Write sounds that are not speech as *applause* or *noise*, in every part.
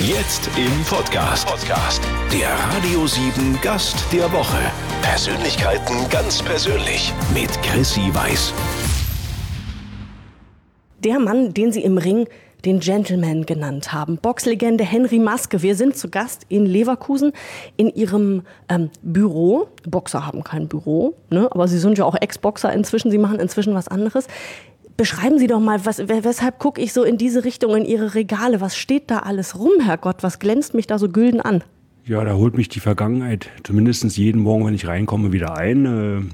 Jetzt im Podcast. Podcast. Der Radio 7 Gast der Woche. Persönlichkeiten ganz persönlich mit Chrissy Weiß. Der Mann, den Sie im Ring den Gentleman genannt haben. Boxlegende Henry Maske. Wir sind zu Gast in Leverkusen in ihrem ähm, Büro. Boxer haben kein Büro, ne? aber sie sind ja auch Ex-Boxer inzwischen. Sie machen inzwischen was anderes. Beschreiben Sie doch mal, was, weshalb gucke ich so in diese Richtung, in Ihre Regale? Was steht da alles rum, Herrgott? Was glänzt mich da so gülden an? Ja, da holt mich die Vergangenheit zumindest jeden Morgen, wenn ich reinkomme, wieder ein.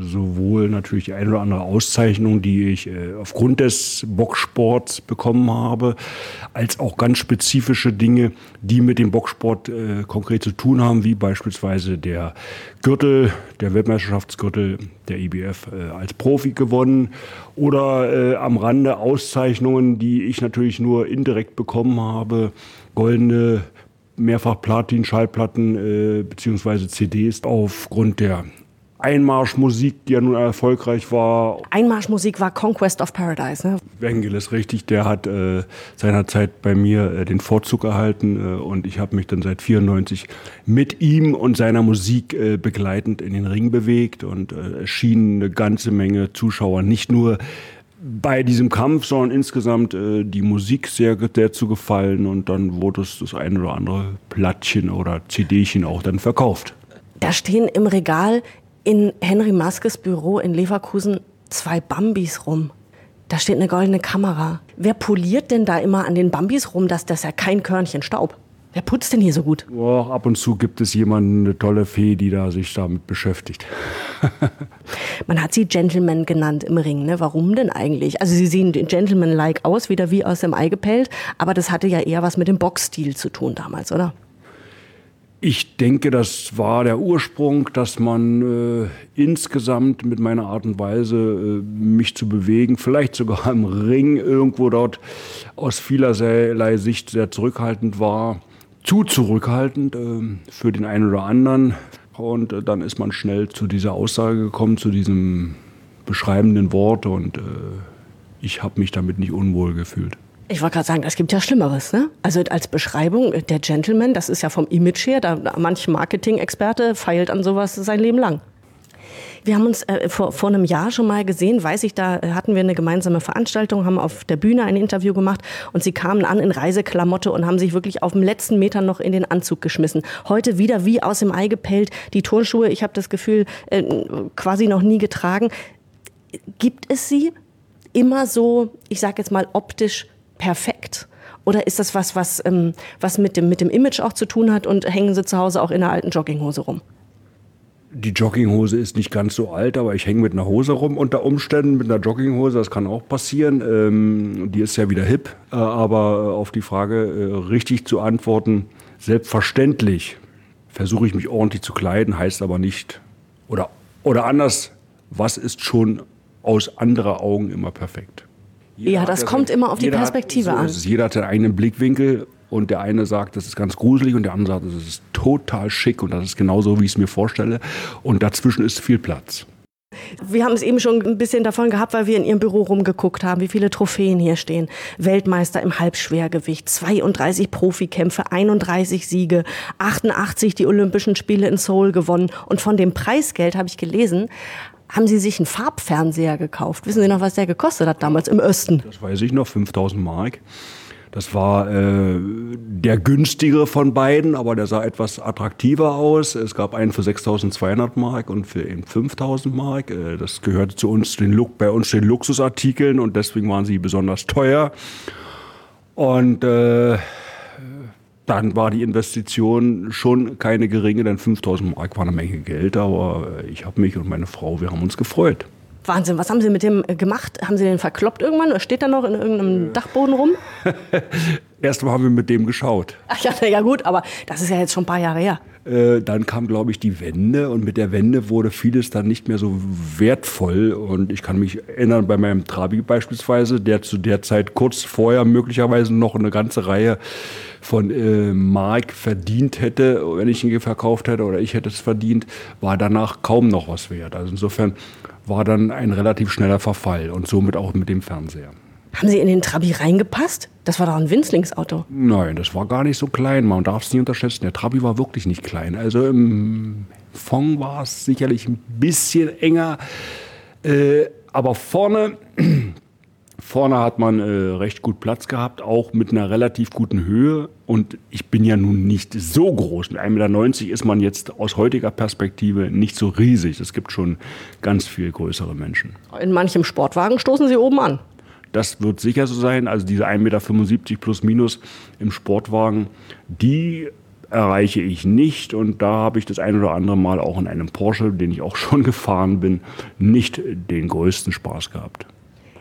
Sowohl natürlich die eine oder andere Auszeichnung, die ich äh, aufgrund des Boxsports bekommen habe, als auch ganz spezifische Dinge, die mit dem Boxsport äh, konkret zu tun haben, wie beispielsweise der Gürtel, der Weltmeisterschaftsgürtel der IBF äh, als Profi gewonnen oder äh, am Rande Auszeichnungen, die ich natürlich nur indirekt bekommen habe, goldene mehrfach Platin-Schallplatten äh, bzw. CDs aufgrund der Einmarschmusik, die ja nun erfolgreich war. Einmarschmusik war Conquest of Paradise, ne? Wengeles, richtig. Der hat äh, seinerzeit bei mir äh, den Vorzug erhalten äh, und ich habe mich dann seit 94 mit ihm und seiner Musik äh, begleitend in den Ring bewegt und äh, es schien eine ganze Menge Zuschauer, nicht nur bei diesem Kampf, sondern insgesamt äh, die Musik sehr, sehr zu gefallen und dann wurde es das ein oder andere Plattchen oder CDchen auch dann verkauft. Da stehen im Regal in Henry Maskes Büro in Leverkusen zwei Bambis rum. Da steht eine goldene Kamera. Wer poliert denn da immer an den Bambis rum, dass das ja kein Körnchen Staub? Wer putzt denn hier so gut? Oh, ab und zu gibt es jemanden, eine tolle Fee, die da sich damit beschäftigt. *laughs* Man hat sie Gentleman genannt im Ring. Ne? Warum denn eigentlich? Also sie sehen Gentleman-like aus, wieder wie aus dem Ei gepellt, aber das hatte ja eher was mit dem Boxstil zu tun damals, oder? Ich denke, das war der Ursprung, dass man äh, insgesamt mit meiner Art und Weise, äh, mich zu bewegen, vielleicht sogar im Ring irgendwo dort aus vielerlei Sicht sehr zurückhaltend war. Zu zurückhaltend äh, für den einen oder anderen. Und äh, dann ist man schnell zu dieser Aussage gekommen, zu diesem beschreibenden Wort. Und äh, ich habe mich damit nicht unwohl gefühlt. Ich wollte gerade sagen, es gibt ja Schlimmeres. Ne? Also als Beschreibung, der Gentleman, das ist ja vom Image her, da manch Marketing-Experte feilt an sowas sein Leben lang. Wir haben uns äh, vor, vor einem Jahr schon mal gesehen, weiß ich, da hatten wir eine gemeinsame Veranstaltung, haben auf der Bühne ein Interview gemacht und sie kamen an in Reiseklamotte und haben sich wirklich auf dem letzten Meter noch in den Anzug geschmissen. Heute wieder wie aus dem Ei gepellt, die Turnschuhe, ich habe das Gefühl, äh, quasi noch nie getragen. Gibt es sie immer so, ich sage jetzt mal optisch perfekt? Oder ist das was, was, ähm, was mit, dem, mit dem Image auch zu tun hat und hängen Sie zu Hause auch in einer alten Jogginghose rum? Die Jogginghose ist nicht ganz so alt, aber ich hänge mit einer Hose rum unter Umständen, mit einer Jogginghose, das kann auch passieren. Ähm, die ist ja wieder hip, äh, aber auf die Frage äh, richtig zu antworten, selbstverständlich versuche ich mich ordentlich zu kleiden, heißt aber nicht, oder, oder anders, was ist schon aus anderer Augen immer perfekt? Jeder ja, das kommt immer auf die Perspektive hat, so an. Jeder hat seinen eigenen Blickwinkel und der eine sagt, das ist ganz gruselig und der andere sagt, das ist total schick und das ist genauso, wie ich es mir vorstelle. Und dazwischen ist viel Platz. Wir haben es eben schon ein bisschen davon gehabt, weil wir in Ihrem Büro rumgeguckt haben, wie viele Trophäen hier stehen. Weltmeister im Halbschwergewicht, 32 Profikämpfe, 31 Siege, 88 die Olympischen Spiele in Seoul gewonnen. Und von dem Preisgeld habe ich gelesen, haben Sie sich einen Farbfernseher gekauft? Wissen Sie noch, was der gekostet hat damals im Osten? Das weiß ich noch, 5000 Mark. Das war äh, der günstigere von beiden, aber der sah etwas attraktiver aus. Es gab einen für 6.200 Mark und für eben 5.000 Mark. Äh, das gehörte zu uns den, bei uns den Luxusartikeln und deswegen waren sie besonders teuer. Und äh, dann war die Investition schon keine geringe, denn 5000 Mark war eine Menge Geld, aber ich habe mich und meine Frau, wir haben uns gefreut. Wahnsinn, was haben Sie mit dem äh, gemacht? Haben Sie den verkloppt irgendwann oder steht er noch in irgendeinem Dachboden rum? *laughs* Erstmal haben wir mit dem geschaut. Ach ja, ja gut, aber das ist ja jetzt schon ein paar Jahre her. Äh, dann kam, glaube ich, die Wende und mit der Wende wurde vieles dann nicht mehr so wertvoll. Und ich kann mich erinnern, bei meinem Trabi beispielsweise, der zu der Zeit kurz vorher möglicherweise noch eine ganze Reihe von äh, Mark verdient hätte, wenn ich ihn verkauft hätte oder ich hätte es verdient, war danach kaum noch was wert. Also insofern war dann ein relativ schneller Verfall und somit auch mit dem Fernseher. Haben Sie in den Trabi reingepasst? Das war doch ein Winzlingsauto. Nein, das war gar nicht so klein. Man darf es nicht unterschätzen. Der Trabi war wirklich nicht klein. Also im Fond war es sicherlich ein bisschen enger. Äh, aber vorne, *clears throat* vorne hat man äh, recht gut Platz gehabt, auch mit einer relativ guten Höhe. Und ich bin ja nun nicht so groß. Mit 1,90 Meter ist man jetzt aus heutiger Perspektive nicht so riesig. Es gibt schon ganz viel größere Menschen. In manchem Sportwagen stoßen Sie oben an. Das wird sicher so sein. Also diese 1,75 Meter plus minus im Sportwagen, die erreiche ich nicht. Und da habe ich das ein oder andere Mal auch in einem Porsche, den ich auch *laughs* schon gefahren bin, nicht den größten Spaß gehabt.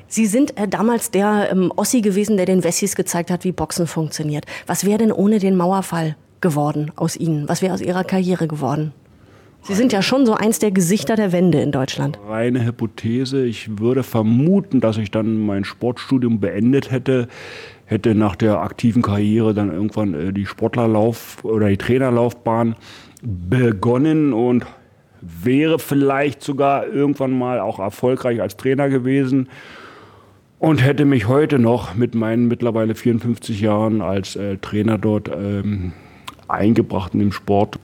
Sie sind äh, damals der ähm, Ossi gewesen, der den Wessis gezeigt hat, wie Boxen funktioniert. Was wäre denn ohne den Mauerfall geworden aus Ihnen? Was wäre aus Ihrer Karriere geworden? Sie sind ja schon so eins der Gesichter der Wende in Deutschland. Reine Hypothese. Ich würde vermuten, dass ich dann mein Sportstudium beendet hätte, hätte nach der aktiven Karriere dann irgendwann äh, die Sportlerlauf oder die Trainerlaufbahn begonnen und wäre vielleicht sogar irgendwann mal auch erfolgreich als Trainer gewesen und hätte mich heute noch mit meinen mittlerweile 54 Jahren als äh, Trainer dort ähm, eingebracht in den Sport.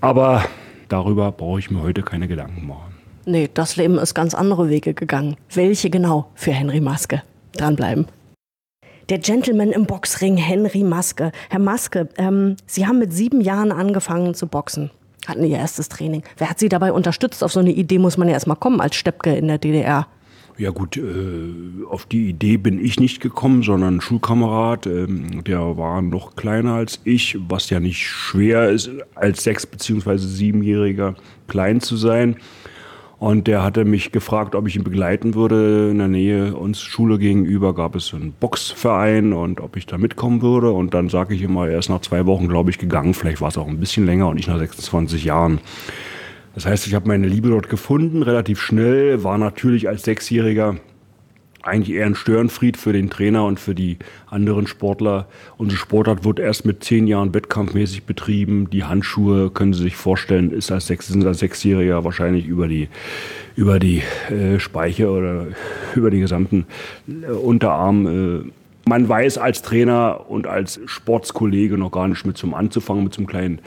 Aber Darüber brauche ich mir heute keine Gedanken machen. Nee, das Leben ist ganz andere Wege gegangen. Welche genau für Henry Maske? Dranbleiben. Der Gentleman im Boxring, Henry Maske. Herr Maske, ähm, Sie haben mit sieben Jahren angefangen zu boxen. Hatten Ihr erstes Training. Wer hat Sie dabei unterstützt? Auf so eine Idee muss man ja erstmal kommen als Steppke in der DDR. Ja gut, äh, auf die Idee bin ich nicht gekommen, sondern ein Schulkamerad, ähm, der war noch kleiner als ich, was ja nicht schwer ist, als sechs- bzw. siebenjähriger klein zu sein. Und der hatte mich gefragt, ob ich ihn begleiten würde. In der Nähe uns Schule gegenüber gab es einen Boxverein und ob ich da mitkommen würde. Und dann sage ich immer, er ist nach zwei Wochen, glaube ich, gegangen. Vielleicht war es auch ein bisschen länger und ich nach 26 Jahren. Das heißt, ich habe meine Liebe dort gefunden, relativ schnell, war natürlich als Sechsjähriger eigentlich eher ein Störenfried für den Trainer und für die anderen Sportler. Unsere Sportart wird erst mit zehn Jahren wettkampfmäßig betrieben. Die Handschuhe, können Sie sich vorstellen, ist als Sechs, sind als Sechsjähriger wahrscheinlich über die, über die äh, Speiche oder über den gesamten äh, Unterarm. Äh, man weiß als Trainer und als Sportskollege noch gar nicht mit zum anzufangen, mit einem kleinen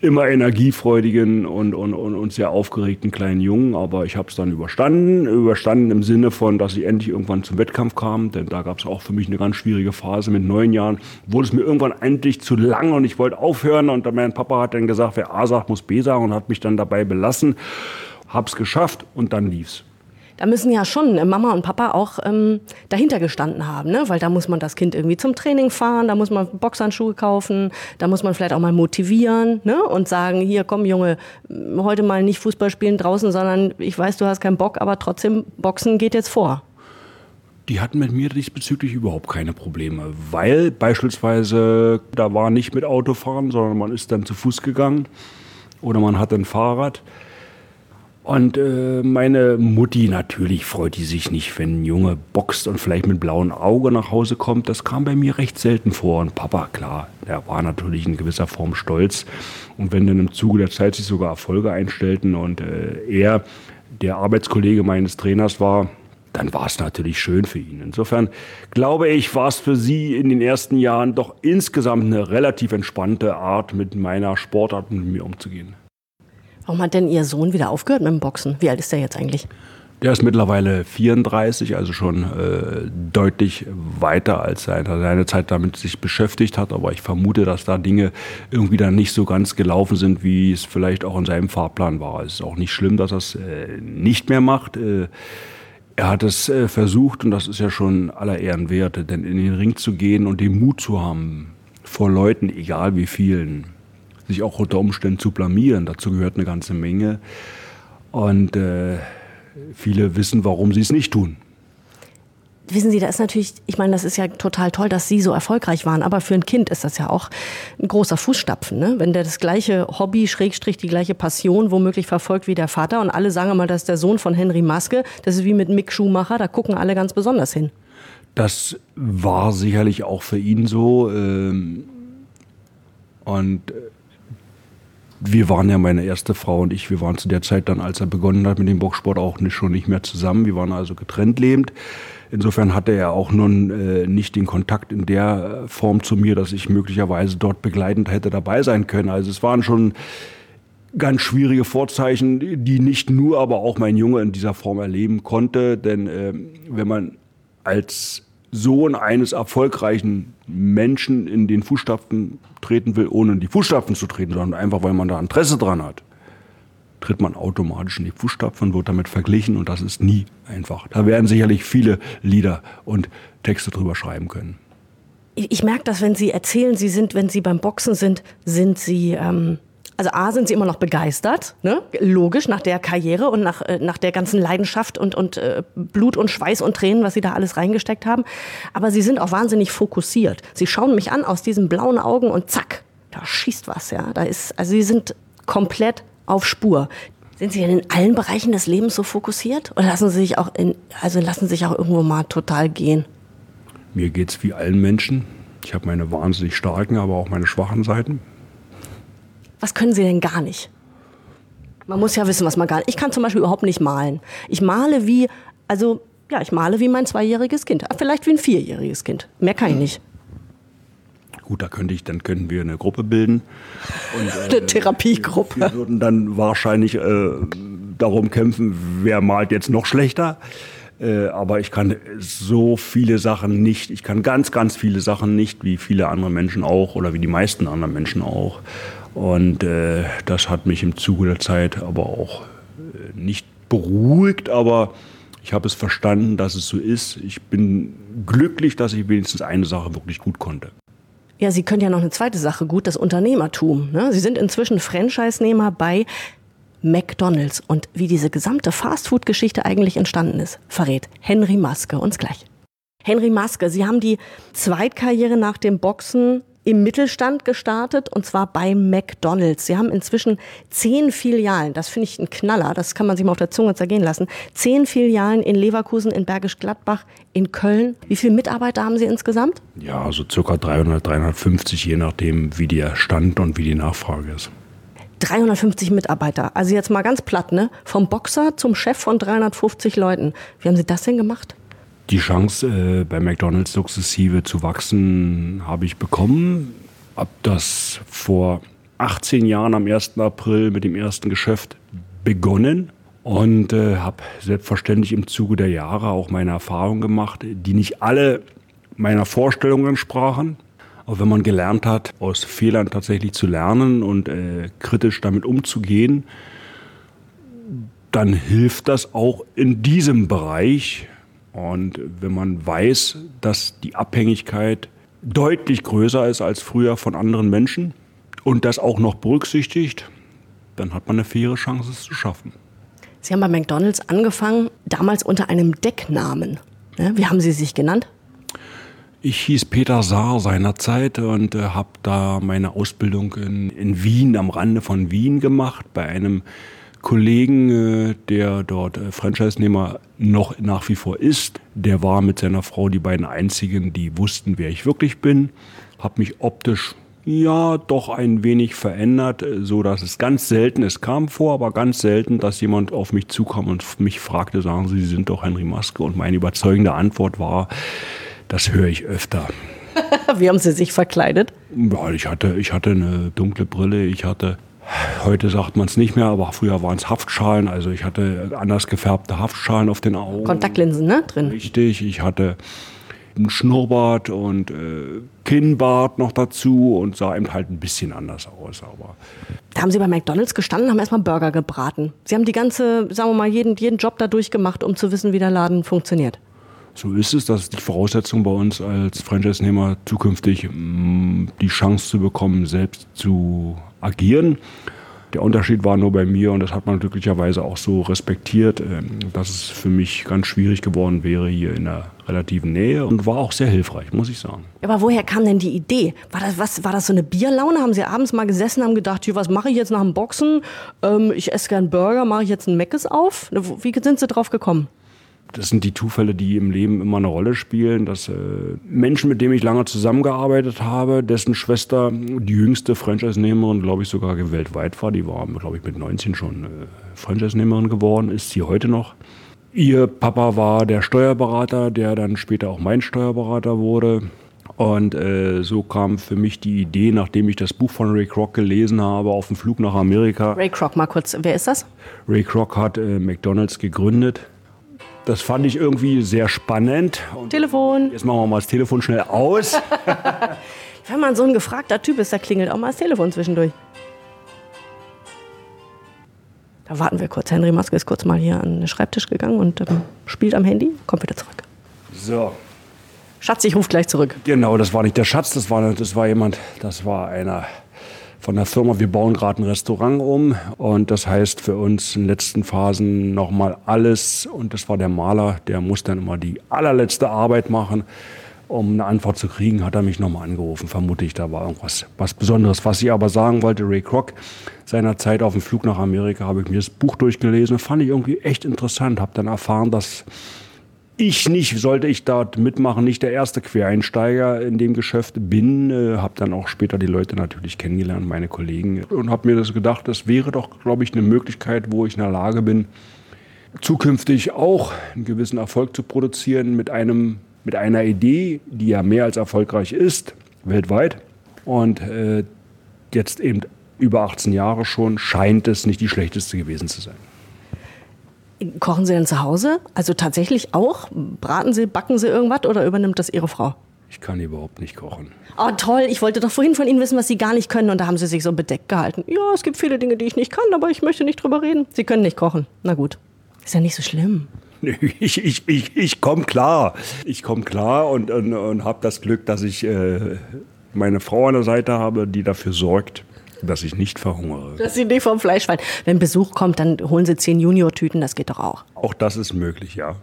immer energiefreudigen und, und, und, und sehr aufgeregten kleinen Jungen, aber ich habe es dann überstanden. Überstanden im Sinne von, dass ich endlich irgendwann zum Wettkampf kam, denn da gab es auch für mich eine ganz schwierige Phase. Mit neun Jahren wurde es mir irgendwann endlich zu lang und ich wollte aufhören und mein Papa hat dann gesagt, wer A sagt, muss B sagen und hat mich dann dabei belassen. Hab's geschafft und dann lief's da müssen ja schon äh, Mama und Papa auch ähm, dahinter gestanden haben, ne? weil da muss man das Kind irgendwie zum Training fahren, da muss man Boxhandschuhe kaufen, da muss man vielleicht auch mal motivieren ne? und sagen, hier komm Junge, heute mal nicht Fußball spielen draußen, sondern ich weiß, du hast keinen Bock, aber trotzdem Boxen geht jetzt vor. Die hatten mit mir diesbezüglich überhaupt keine Probleme, weil beispielsweise da war nicht mit Autofahren, sondern man ist dann zu Fuß gegangen oder man hat ein Fahrrad. Und äh, meine Mutti natürlich freut die sich nicht, wenn ein Junge boxt und vielleicht mit blauem Auge nach Hause kommt. Das kam bei mir recht selten vor. Und Papa, klar, der war natürlich in gewisser Form stolz. Und wenn dann im Zuge der Zeit sich sogar Erfolge einstellten und äh, er der Arbeitskollege meines Trainers war, dann war es natürlich schön für ihn. Insofern glaube ich, war es für sie in den ersten Jahren doch insgesamt eine relativ entspannte Art, mit meiner Sportart mit mir umzugehen. Warum hat denn Ihr Sohn wieder aufgehört mit dem Boxen? Wie alt ist der jetzt eigentlich? Der ist mittlerweile 34, also schon äh, deutlich weiter als er seine Zeit damit sich beschäftigt hat. Aber ich vermute, dass da Dinge irgendwie dann nicht so ganz gelaufen sind, wie es vielleicht auch in seinem Fahrplan war. Es ist auch nicht schlimm, dass er es äh, nicht mehr macht. Äh, er hat es äh, versucht und das ist ja schon aller Ehren wert, denn in den Ring zu gehen und den Mut zu haben, vor Leuten, egal wie vielen, sich auch unter Umständen zu blamieren. Dazu gehört eine ganze Menge. Und äh, viele wissen, warum sie es nicht tun. Wissen Sie, da ist natürlich, ich meine, das ist ja total toll, dass Sie so erfolgreich waren, aber für ein Kind ist das ja auch ein großer Fußstapfen, ne? Wenn der das gleiche Hobby, Schrägstrich, die gleiche Passion womöglich verfolgt wie der Vater und alle sagen mal, das ist der Sohn von Henry Maske, das ist wie mit Mick Schumacher, da gucken alle ganz besonders hin. Das war sicherlich auch für ihn so. Ähm, und äh, wir waren ja meine erste Frau und ich, wir waren zu der Zeit dann, als er begonnen hat mit dem Boxsport, auch nicht, schon nicht mehr zusammen. Wir waren also getrennt lebend. Insofern hatte er auch nun äh, nicht den Kontakt in der Form zu mir, dass ich möglicherweise dort begleitend hätte dabei sein können. Also es waren schon ganz schwierige Vorzeichen, die nicht nur, aber auch mein Junge in dieser Form erleben konnte. Denn äh, wenn man als Sohn eines erfolgreichen Menschen in den Fußstapfen treten will, ohne in die Fußstapfen zu treten, sondern einfach, weil man da Interesse dran hat, tritt man automatisch in die Fußstapfen, wird damit verglichen und das ist nie einfach. Da werden sicherlich viele Lieder und Texte drüber schreiben können. Ich merke das, wenn Sie erzählen, Sie sind, wenn Sie beim Boxen sind, sind Sie ähm, also A, sind sie immer noch begeistert, ne? logisch, nach der Karriere und nach, äh, nach der ganzen Leidenschaft und, und äh, Blut und Schweiß und Tränen, was sie da alles reingesteckt haben. Aber sie sind auch wahnsinnig fokussiert. Sie schauen mich an aus diesen blauen Augen und zack, da schießt was. Ja? Da ist, also sie sind komplett auf Spur. Sind Sie denn in allen Bereichen des Lebens so fokussiert? Oder lassen Sie sich auch in, also lassen Sie sich auch irgendwo mal total gehen? Mir geht es wie allen Menschen. Ich habe meine wahnsinnig starken, aber auch meine schwachen Seiten. Was können Sie denn gar nicht? Man muss ja wissen, was man gar nicht. Ich kann zum Beispiel überhaupt nicht malen. Ich male wie, also ja, ich male wie mein zweijähriges Kind. Vielleicht wie ein vierjähriges Kind. Mehr kann ich nicht. Gut, da könnte ich, dann könnten wir eine Gruppe bilden. Und, *laughs* äh, eine Therapiegruppe. Wir, wir, würden dann wahrscheinlich äh, darum kämpfen, wer malt jetzt noch schlechter. Äh, aber ich kann so viele Sachen nicht. Ich kann ganz, ganz viele Sachen nicht, wie viele andere Menschen auch oder wie die meisten anderen Menschen auch. Und äh, das hat mich im Zuge der Zeit aber auch äh, nicht beruhigt, aber ich habe es verstanden, dass es so ist. Ich bin glücklich, dass ich wenigstens eine Sache wirklich gut konnte. Ja, Sie können ja noch eine zweite Sache gut, das Unternehmertum. Ne? Sie sind inzwischen Franchise-Nehmer bei McDonald's. Und wie diese gesamte Fastfood-Geschichte eigentlich entstanden ist, verrät Henry Maske uns gleich. Henry Maske, Sie haben die Zweitkarriere nach dem Boxen im Mittelstand gestartet und zwar bei McDonald's. Sie haben inzwischen zehn Filialen. Das finde ich ein Knaller. Das kann man sich mal auf der Zunge zergehen lassen. Zehn Filialen in Leverkusen, in Bergisch Gladbach, in Köln. Wie viele Mitarbeiter haben Sie insgesamt? Ja, so circa 300, 350, je nachdem, wie der Stand und wie die Nachfrage ist. 350 Mitarbeiter. Also jetzt mal ganz platt, ne? Vom Boxer zum Chef von 350 Leuten. Wie haben Sie das denn gemacht? Die Chance, äh, bei McDonalds sukzessive zu wachsen, habe ich bekommen. Hab das vor 18 Jahren am 1. April mit dem ersten Geschäft begonnen und äh, habe selbstverständlich im Zuge der Jahre auch meine Erfahrungen gemacht, die nicht alle meiner Vorstellungen entsprachen. Aber wenn man gelernt hat, aus Fehlern tatsächlich zu lernen und äh, kritisch damit umzugehen, dann hilft das auch in diesem Bereich, und wenn man weiß, dass die Abhängigkeit deutlich größer ist als früher von anderen Menschen und das auch noch berücksichtigt, dann hat man eine faire Chance, es zu schaffen. Sie haben bei McDonald's angefangen, damals unter einem Decknamen. Wie haben Sie sich genannt? Ich hieß Peter Saar seinerzeit und äh, habe da meine Ausbildung in, in Wien, am Rande von Wien gemacht, bei einem Kollegen, äh, der dort äh, Franchise-Nehmer noch nach wie vor ist. Der war mit seiner Frau die beiden einzigen, die wussten, wer ich wirklich bin. Habe mich optisch ja doch ein wenig verändert, äh, so dass es ganz selten, es kam vor, aber ganz selten, dass jemand auf mich zukam und mich fragte, sagen Sie, Sie sind doch Henry Maske. Und meine überzeugende Antwort war, das höre ich öfter. *laughs* Wie haben Sie sich verkleidet? Ja, ich hatte, ich hatte eine dunkle Brille, ich hatte Heute sagt man es nicht mehr, aber früher waren es Haftschalen. Also ich hatte anders gefärbte Haftschalen auf den Augen. Kontaktlinsen, ne? Drin. Richtig. Ich hatte einen Schnurrbart und äh, Kinnbart noch dazu und sah eben halt ein bisschen anders aus. Aber da haben Sie bei McDonalds gestanden, haben erstmal Burger gebraten. Sie haben die ganze, sagen wir mal, jeden, jeden Job da durchgemacht, um zu wissen, wie der Laden funktioniert. So ist es. Das ist die Voraussetzung bei uns als Franchise-Nehmer zukünftig, mm, die Chance zu bekommen, selbst zu agieren. Der Unterschied war nur bei mir, und das hat man glücklicherweise auch so respektiert, ähm, dass es für mich ganz schwierig geworden wäre hier in der relativen Nähe und war auch sehr hilfreich, muss ich sagen. Aber woher kam denn die Idee? War das, was, war das so eine Bierlaune? Haben Sie abends mal gesessen haben gedacht, was mache ich jetzt nach dem Boxen? Ähm, ich esse gern Burger, mache ich jetzt einen Meckes auf? Wie sind Sie drauf gekommen? Das sind die Zufälle, die im Leben immer eine Rolle spielen, dass äh, Menschen, mit denen ich lange zusammengearbeitet habe, dessen Schwester die jüngste Franchise-Nehmerin, glaube ich, sogar weltweit war, die war, glaube ich, mit 19 schon äh, Franchise-Nehmerin geworden, ist sie heute noch. Ihr Papa war der Steuerberater, der dann später auch mein Steuerberater wurde. Und äh, so kam für mich die Idee, nachdem ich das Buch von Ray Kroc gelesen habe, auf dem Flug nach Amerika. Ray Kroc, mal kurz, wer ist das? Ray Kroc hat äh, McDonald's gegründet. Das fand ich irgendwie sehr spannend. Und Telefon. Jetzt machen wir mal das Telefon schnell aus. *laughs* Wenn man so ein gefragter Typ ist, da klingelt auch mal das Telefon zwischendurch. Da warten wir kurz. Henry Maske ist kurz mal hier an den Schreibtisch gegangen und ähm, spielt am Handy, kommt wieder zurück. So. Schatz, ich rufe gleich zurück. Genau, das war nicht der Schatz, das war, das war jemand, das war einer von der Firma. Wir bauen gerade ein Restaurant um und das heißt für uns in den letzten Phasen nochmal alles und das war der Maler, der muss dann immer die allerletzte Arbeit machen. Um eine Antwort zu kriegen, hat er mich nochmal angerufen. Vermute ich, da war irgendwas was Besonderes. Was ich aber sagen wollte, Ray Kroc, seiner Zeit auf dem Flug nach Amerika habe ich mir das Buch durchgelesen. Fand ich irgendwie echt interessant. Habe dann erfahren, dass ich nicht, sollte ich dort mitmachen, nicht der erste Quereinsteiger in dem Geschäft bin. Äh, habe dann auch später die Leute natürlich kennengelernt, meine Kollegen. Und habe mir das gedacht, das wäre doch, glaube ich, eine Möglichkeit, wo ich in der Lage bin, zukünftig auch einen gewissen Erfolg zu produzieren mit einem mit einer Idee, die ja mehr als erfolgreich ist, weltweit. Und äh, jetzt eben über 18 Jahre schon, scheint es nicht die schlechteste gewesen zu sein. Kochen Sie denn zu Hause? Also tatsächlich auch? Braten Sie, backen Sie irgendwas oder übernimmt das Ihre Frau? Ich kann überhaupt nicht kochen. Oh, toll. Ich wollte doch vorhin von Ihnen wissen, was Sie gar nicht können. Und da haben Sie sich so bedeckt gehalten. Ja, es gibt viele Dinge, die ich nicht kann, aber ich möchte nicht drüber reden. Sie können nicht kochen. Na gut. Ist ja nicht so schlimm. *laughs* Ich, ich, ich, ich komme klar. Ich komme klar und, und, und habe das Glück, dass ich äh, meine Frau an der Seite habe, die dafür sorgt, dass ich nicht verhungere. Dass Sie nicht vom Fleisch fallen. Wenn Besuch kommt, dann holen Sie zehn Junior-Tüten, das geht doch auch. Auch das ist möglich, ja.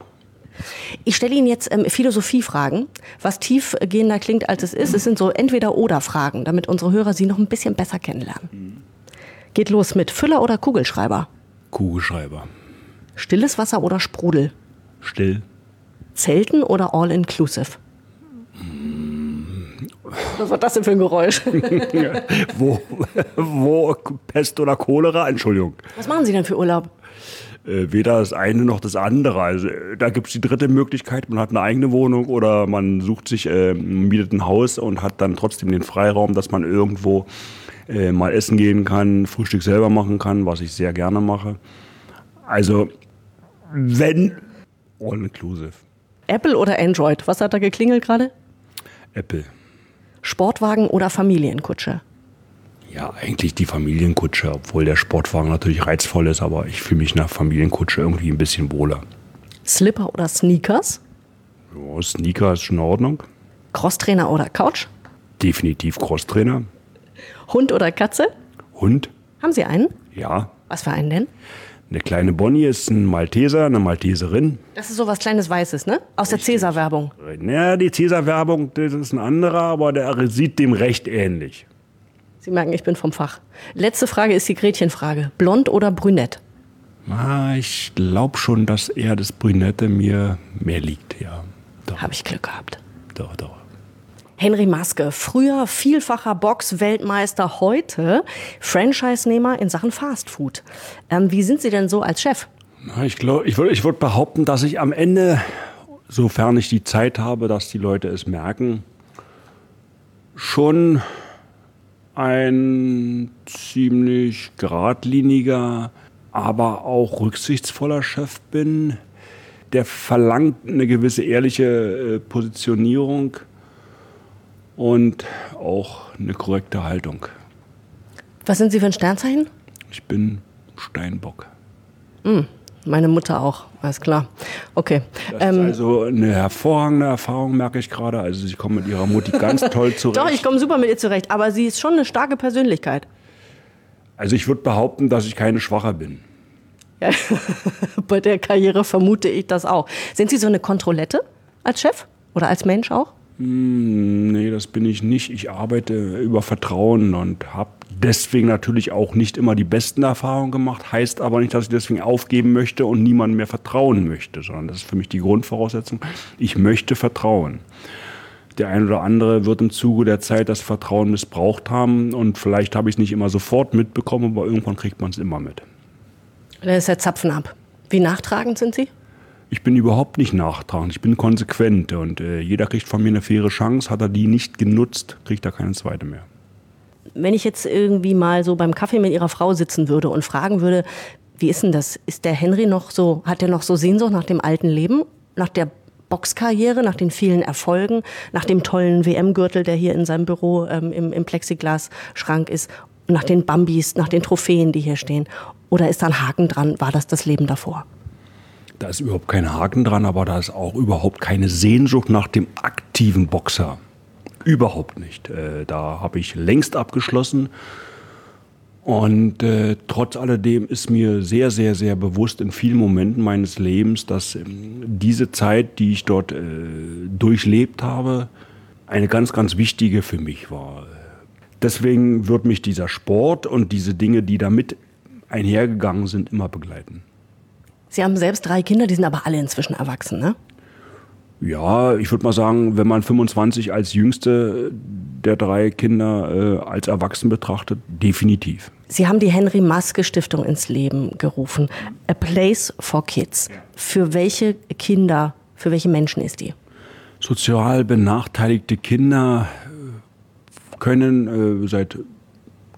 Ich stelle Ihnen jetzt ähm, Philosophiefragen, was tiefgehender klingt, als es ist. Es sind so Entweder-Oder-Fragen, damit unsere Hörer Sie noch ein bisschen besser kennenlernen. Geht los mit Füller oder Kugelschreiber? Kugelschreiber. Stilles Wasser oder Sprudel? Still. Zelten oder All-Inclusive? Was war das denn für ein Geräusch? *laughs* wo, wo Pest oder Cholera? Entschuldigung. Was machen Sie denn für Urlaub? Äh, weder das eine noch das andere. Also, da gibt es die dritte Möglichkeit, man hat eine eigene Wohnung oder man sucht sich, äh, mietet ein Haus und hat dann trotzdem den Freiraum, dass man irgendwo äh, mal essen gehen kann, Frühstück selber machen kann, was ich sehr gerne mache. Also wenn, all inclusive. Apple oder Android? Was hat da geklingelt gerade? Apple. Sportwagen oder Familienkutsche? Ja, eigentlich die Familienkutsche, obwohl der Sportwagen natürlich reizvoll ist, aber ich fühle mich nach Familienkutsche irgendwie ein bisschen wohler. Slipper oder Sneakers? Ja, Sneaker ist schon in Ordnung. Crosstrainer oder Couch? Definitiv Crosstrainer. Hund oder Katze? Hund. Haben Sie einen? Ja. Was für einen denn? Eine kleine Bonnie ist ein Malteser, eine Malteserin. Das ist so was kleines Weißes, ne? Aus der Cäsar-Werbung. Ja, die Cäsar-Werbung, das ist ein anderer, aber der sieht dem recht ähnlich. Sie merken, ich bin vom Fach. Letzte Frage ist die Gretchenfrage. Blond oder brünett? Ah, ich glaube schon, dass eher das Brünette mir mehr liegt, ja. Habe ich Glück gehabt. Doch, doch. Henry Maske, früher vielfacher Box-Weltmeister, heute Franchise-Nehmer in Sachen Fastfood. Ähm, wie sind Sie denn so als Chef? Ich ich würde ich würd behaupten, dass ich am Ende, sofern ich die Zeit habe, dass die Leute es merken, schon ein ziemlich geradliniger, aber auch rücksichtsvoller Chef bin. Der verlangt eine gewisse ehrliche äh, Positionierung und auch eine korrekte Haltung. Was sind Sie für ein Sternzeichen? Ich bin Steinbock. Mm, meine Mutter auch, alles klar. Okay. Das ähm, ist also eine hervorragende Erfahrung, merke ich gerade. Also Sie kommen mit Ihrer Mutti ganz toll *laughs* zurecht. Doch, ich komme super mit ihr zurecht, aber sie ist schon eine starke Persönlichkeit. Also ich würde behaupten, dass ich keine Schwache bin. Ja, *laughs* bei der Karriere vermute ich das auch. Sind Sie so eine Kontrollette als Chef oder als Mensch auch? Hm, nee, das bin ich nicht. Ich arbeite über Vertrauen und habe deswegen natürlich auch nicht immer die besten Erfahrungen gemacht, heißt aber nicht, dass ich deswegen aufgeben möchte und niemandem mehr vertrauen möchte, sondern das ist für mich die Grundvoraussetzung. Ich möchte vertrauen. Der ein oder andere wird im Zuge der Zeit das Vertrauen missbraucht haben und vielleicht habe ich es nicht immer sofort mitbekommen, aber irgendwann kriegt man es immer mit. Da ist der Zapfen ab. Wie nachtragend sind Sie? Ich bin überhaupt nicht nachtragend, ich bin konsequent und äh, jeder kriegt von mir eine faire Chance. Hat er die nicht genutzt, kriegt er keine zweite mehr. Wenn ich jetzt irgendwie mal so beim Kaffee mit Ihrer Frau sitzen würde und fragen würde, wie ist denn das? Ist der Henry noch so, hat er noch so Sehnsucht nach dem alten Leben, nach der Boxkarriere, nach den vielen Erfolgen, nach dem tollen WM-Gürtel, der hier in seinem Büro ähm, im, im Plexiglas-Schrank ist, nach den Bambis, nach den Trophäen, die hier stehen? Oder ist da ein Haken dran? War das das Leben davor? Da ist überhaupt kein Haken dran, aber da ist auch überhaupt keine Sehnsucht nach dem aktiven Boxer. Überhaupt nicht. Äh, da habe ich längst abgeschlossen. Und äh, trotz alledem ist mir sehr, sehr, sehr bewusst in vielen Momenten meines Lebens, dass ähm, diese Zeit, die ich dort äh, durchlebt habe, eine ganz, ganz wichtige für mich war. Deswegen wird mich dieser Sport und diese Dinge, die damit einhergegangen sind, immer begleiten. Sie haben selbst drei Kinder, die sind aber alle inzwischen erwachsen, ne? Ja, ich würde mal sagen, wenn man 25 als jüngste der drei Kinder äh, als erwachsen betrachtet, definitiv. Sie haben die Henry Maske Stiftung ins Leben gerufen. A Place for Kids. Für welche Kinder, für welche Menschen ist die? Sozial benachteiligte Kinder äh, können äh, seit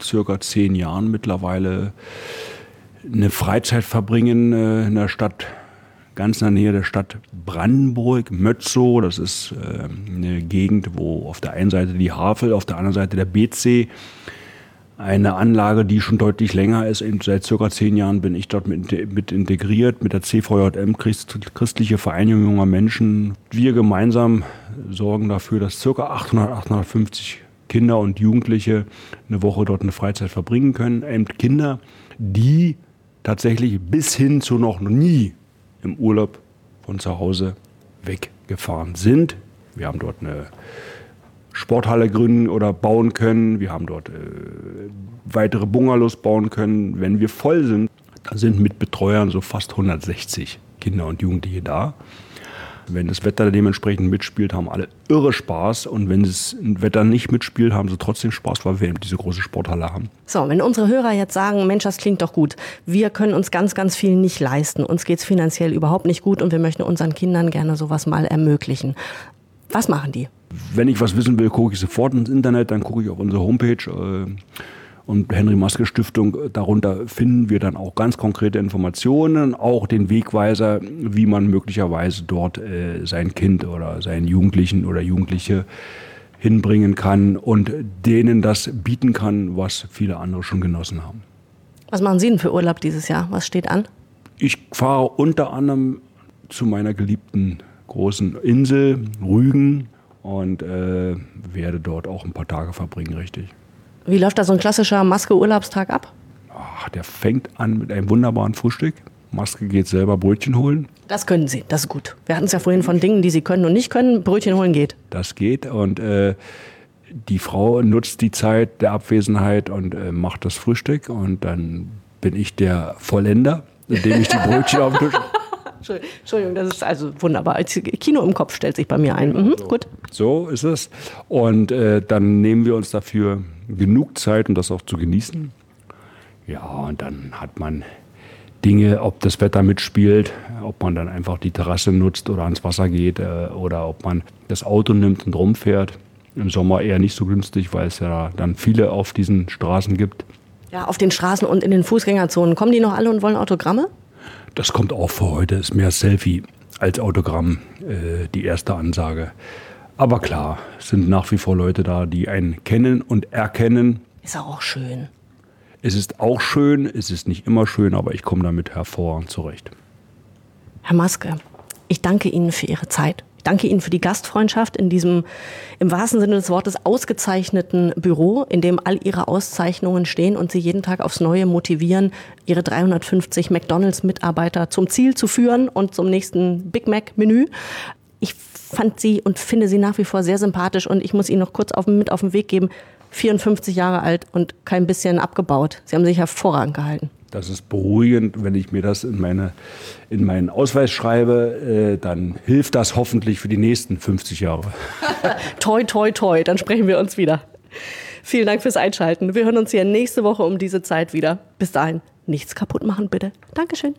circa zehn Jahren mittlerweile eine Freizeit verbringen äh, in der Stadt ganz in der Nähe der Stadt Brandenburg, Mötzow. Das ist äh, eine Gegend, wo auf der einen Seite die Havel, auf der anderen Seite der BC. Eine Anlage, die schon deutlich länger ist. Seit circa zehn Jahren bin ich dort mit, mit integriert, mit der CVJM, Christliche Vereinigung junger Menschen. Wir gemeinsam sorgen dafür, dass circa 800, 850 Kinder und Jugendliche eine Woche dort eine Freizeit verbringen können. Eben Kinder, die tatsächlich bis hin zu noch nie im Urlaub von zu Hause weggefahren sind. Wir haben dort eine Sporthalle gründen oder bauen können. Wir haben dort äh, weitere Bungalows bauen können. Wenn wir voll sind, dann sind mit Betreuern so fast 160 Kinder und Jugendliche da. Wenn das Wetter dementsprechend mitspielt, haben alle irre Spaß. Und wenn das Wetter nicht mitspielt, haben sie trotzdem Spaß, weil wir eben diese große Sporthalle haben. So, wenn unsere Hörer jetzt sagen, Mensch, das klingt doch gut. Wir können uns ganz, ganz viel nicht leisten. Uns geht es finanziell überhaupt nicht gut und wir möchten unseren Kindern gerne sowas mal ermöglichen. Was machen die? Wenn ich was wissen will, gucke ich sofort ins Internet, dann gucke ich auf unsere Homepage. Äh und Henry Maske Stiftung, darunter finden wir dann auch ganz konkrete Informationen, auch den Wegweiser, wie man möglicherweise dort äh, sein Kind oder seinen Jugendlichen oder Jugendliche hinbringen kann und denen das bieten kann, was viele andere schon genossen haben. Was machen Sie denn für Urlaub dieses Jahr? Was steht an? Ich fahre unter anderem zu meiner geliebten großen Insel Rügen und äh, werde dort auch ein paar Tage verbringen, richtig. Wie läuft da so ein klassischer Maske-Urlaubstag ab? Ach, der fängt an mit einem wunderbaren Frühstück. Maske geht selber Brötchen holen. Das können Sie, das ist gut. Wir hatten es ja vorhin von Dingen, die Sie können und nicht können. Brötchen holen geht. Das geht und äh, die Frau nutzt die Zeit der Abwesenheit und äh, macht das Frühstück und dann bin ich der Vollender, indem ich die *laughs* Brötchen auf den Tisch Entschuldigung, das ist also wunderbar. Kino im Kopf stellt sich bei mir ein. Mhm, so. Gut. So ist es. Und äh, dann nehmen wir uns dafür genug Zeit, um das auch zu genießen. Ja, und dann hat man Dinge, ob das Wetter mitspielt, ob man dann einfach die Terrasse nutzt oder ans Wasser geht äh, oder ob man das Auto nimmt und rumfährt. Im Sommer eher nicht so günstig, weil es ja dann viele auf diesen Straßen gibt. Ja, auf den Straßen und in den Fußgängerzonen. Kommen die noch alle und wollen Autogramme? Das kommt auch vor heute, ist mehr Selfie als Autogramm äh, die erste Ansage. Aber klar, sind nach wie vor Leute da, die einen kennen und erkennen. Ist auch schön. Es ist auch schön, es ist nicht immer schön, aber ich komme damit hervorragend zurecht. Herr Maske, ich danke Ihnen für Ihre Zeit. Ich danke Ihnen für die Gastfreundschaft in diesem im wahrsten Sinne des Wortes ausgezeichneten Büro, in dem all Ihre Auszeichnungen stehen und Sie jeden Tag aufs Neue motivieren, Ihre 350 McDonalds-Mitarbeiter zum Ziel zu führen und zum nächsten Big Mac-Menü. Ich fand sie und finde sie nach wie vor sehr sympathisch und ich muss Ihnen noch kurz auf, mit auf den Weg geben. 54 Jahre alt und kein bisschen abgebaut. Sie haben sich hervorragend gehalten. Das ist beruhigend, wenn ich mir das in, meine, in meinen Ausweis schreibe, äh, dann hilft das hoffentlich für die nächsten 50 Jahre. *laughs* toi, toi, toi, dann sprechen wir uns wieder. Vielen Dank fürs Einschalten. Wir hören uns hier nächste Woche um diese Zeit wieder. Bis dahin, nichts kaputt machen, bitte. Dankeschön.